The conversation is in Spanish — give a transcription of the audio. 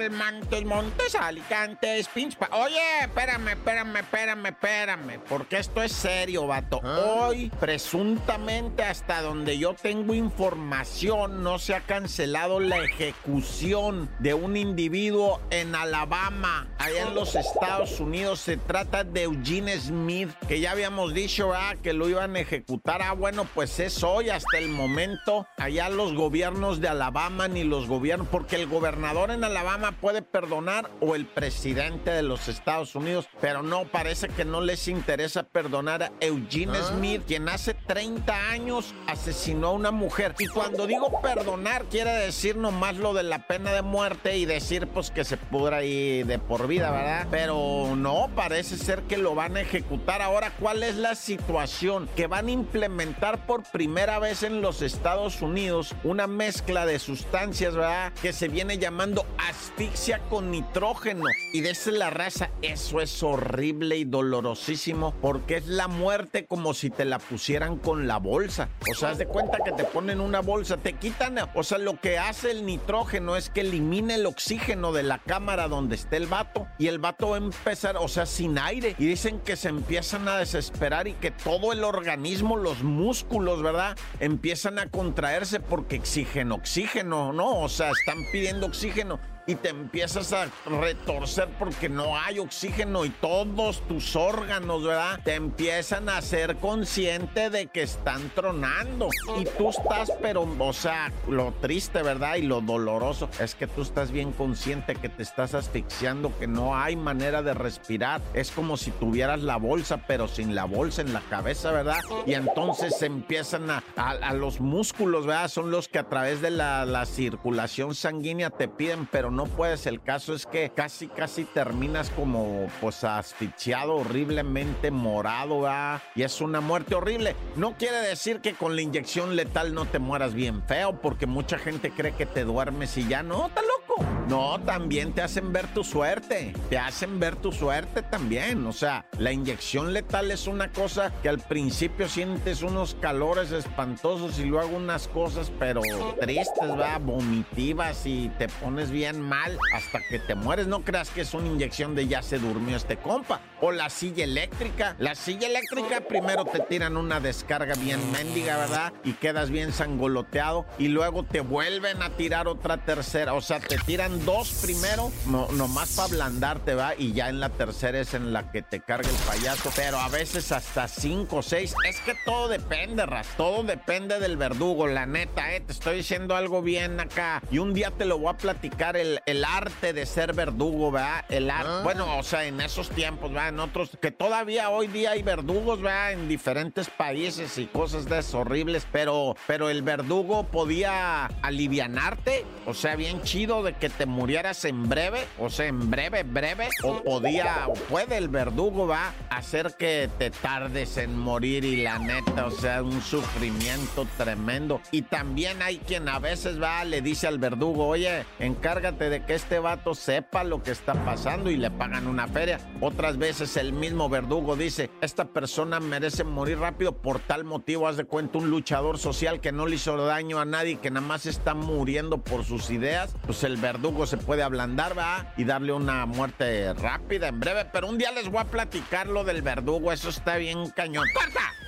Almantes, Montes, Alicantes, Pinchpa. Oye, espérame, espérame, espérame, espérame. Porque esto es serio, vato. ¿Ah? Hoy, presuntamente, hasta donde yo tengo información, no se ha cancelado la ejecución de un individuo en Alabama, allá en los Estados Unidos. Se trata de Eugene Smith, que ya habíamos dicho ah, que lo iban a ejecutar. Ah, bueno, pues es hoy hasta el momento. Allá los gobiernos de Alabama ni los gobiernos, porque el gobernador en Alabama puede perdonar o el presidente de los Estados Unidos, pero no, parece que no les interesa perdonar a Eugene Smith, quien hace 30 años asesinó a una mujer. Y cuando digo perdonar, quiere decir nomás lo de la pena de muerte y decir pues que se pudra ahí de por vida, ¿verdad? Pero no, parece ser que lo van a ejecutar. Ahora, ¿cuál es la situación? Que van a implementar por primera vez en los Estados Unidos una mezcla de sustancias, ¿verdad? Que se viene llamando asfixia con nitrógeno. Y de esa es la raza. Eso es horrible y dolorosísimo porque es la muerte como si te la pusieran con la bolsa. O sea, haz de cuenta que te ponen una bolsa, te quitan, o sea, lo que hace el nitrógeno es que elimina el oxígeno de la cámara donde esté el vato y el vato va a empezar, o sea, sin aire. Y dicen que se empiezan a desesperar y que todo el organismo, los músculos, ¿verdad? Empiezan a contraerse porque oxígeno, oxígeno, ¿no? O sea, están pidiendo oxígeno y te empiezas a retorcer porque no hay oxígeno y todos tus órganos, ¿verdad? Te empiezan a ser consciente de que están tronando y tú estás, pero, o sea, lo triste, ¿verdad? Y lo doloroso es que tú estás bien consciente que te estás asfixiando, que no hay manera de respirar. Es como si tuvieras la bolsa, pero sin la bolsa en la cabeza, ¿verdad? Y entonces empiezan a, a, a los músculos, ¿verdad? Son los que a través de la, la circulación sanguínea te piden, pero no puedes. El caso es que casi, casi terminas como, pues, asfixiado, horriblemente morado, ¿verdad? Y es una muerte horrible. No quiere decir que con la inyección letal no te mueras bien feo, porque mucha gente cree que te duermes y ya no, está loco. No, también te hacen ver tu suerte. Te hacen ver tu suerte también. O sea, la inyección letal es una cosa que al principio sientes unos calores espantosos y luego unas cosas, pero tristes, va, vomitivas y te pones bien mal hasta que te mueres. No creas que es una inyección de ya se durmió este compa. O la silla eléctrica. La silla eléctrica primero te tiran una descarga bien mendiga, ¿verdad? Y quedas bien sangoloteado y luego te vuelven a tirar otra tercera. O sea, te tiran dos primero, no, nomás para ablandarte, ¿va? Y ya en la tercera es en la que te carga el payaso. Pero a veces hasta cinco o seis. Es que todo depende, Ras. Todo depende del verdugo, la neta, ¿eh? Te estoy diciendo algo bien acá. Y un día te lo voy a platicar el, el arte de ser verdugo, ¿verdad? El arte. Ah. Bueno, o sea, en esos tiempos, ¿verdad? En otros, que todavía hoy día hay verdugos, ¿verdad? En diferentes países y cosas de esas horribles. Pero, pero el verdugo podía alivianarte. O sea, bien chido de que te murieras en breve. O sea, en breve, breve. O podía, o puede el verdugo, va hacer que te tardes en morir y la neta, o sea, un sufrimiento tremendo. Y también hay quien a veces va, le dice al verdugo, oye, encárgate de que este vato sepa lo que está pasando y le pagan una feria. Otras veces el mismo verdugo dice, esta persona merece morir rápido por tal motivo, haz de cuenta un luchador social que no le hizo daño a nadie, que nada más está muriendo por sus ideas, pues el verdugo se puede ablandar, va, y darle una muerte rápida, en breve. Pero un día les voy a platicar lo del verdugo, eso está bien cañón. ¡Corta!